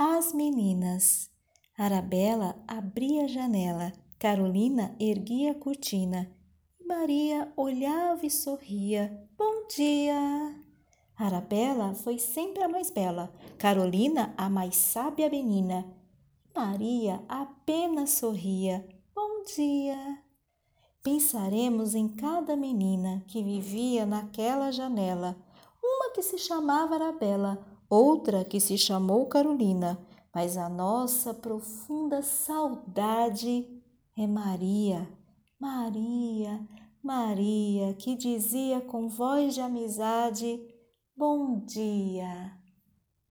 As meninas. Arabella abria a janela, Carolina erguia a cortina. Maria olhava e sorria. Bom dia! Arabella foi sempre a mais bela, Carolina a mais sábia menina. Maria apenas sorria. Bom dia! Pensaremos em cada menina que vivia naquela janela. Uma que se chamava Arabella, outra que se chamou Carolina, mas a nossa profunda saudade é Maria, Maria, Maria, que dizia com voz de amizade: Bom dia.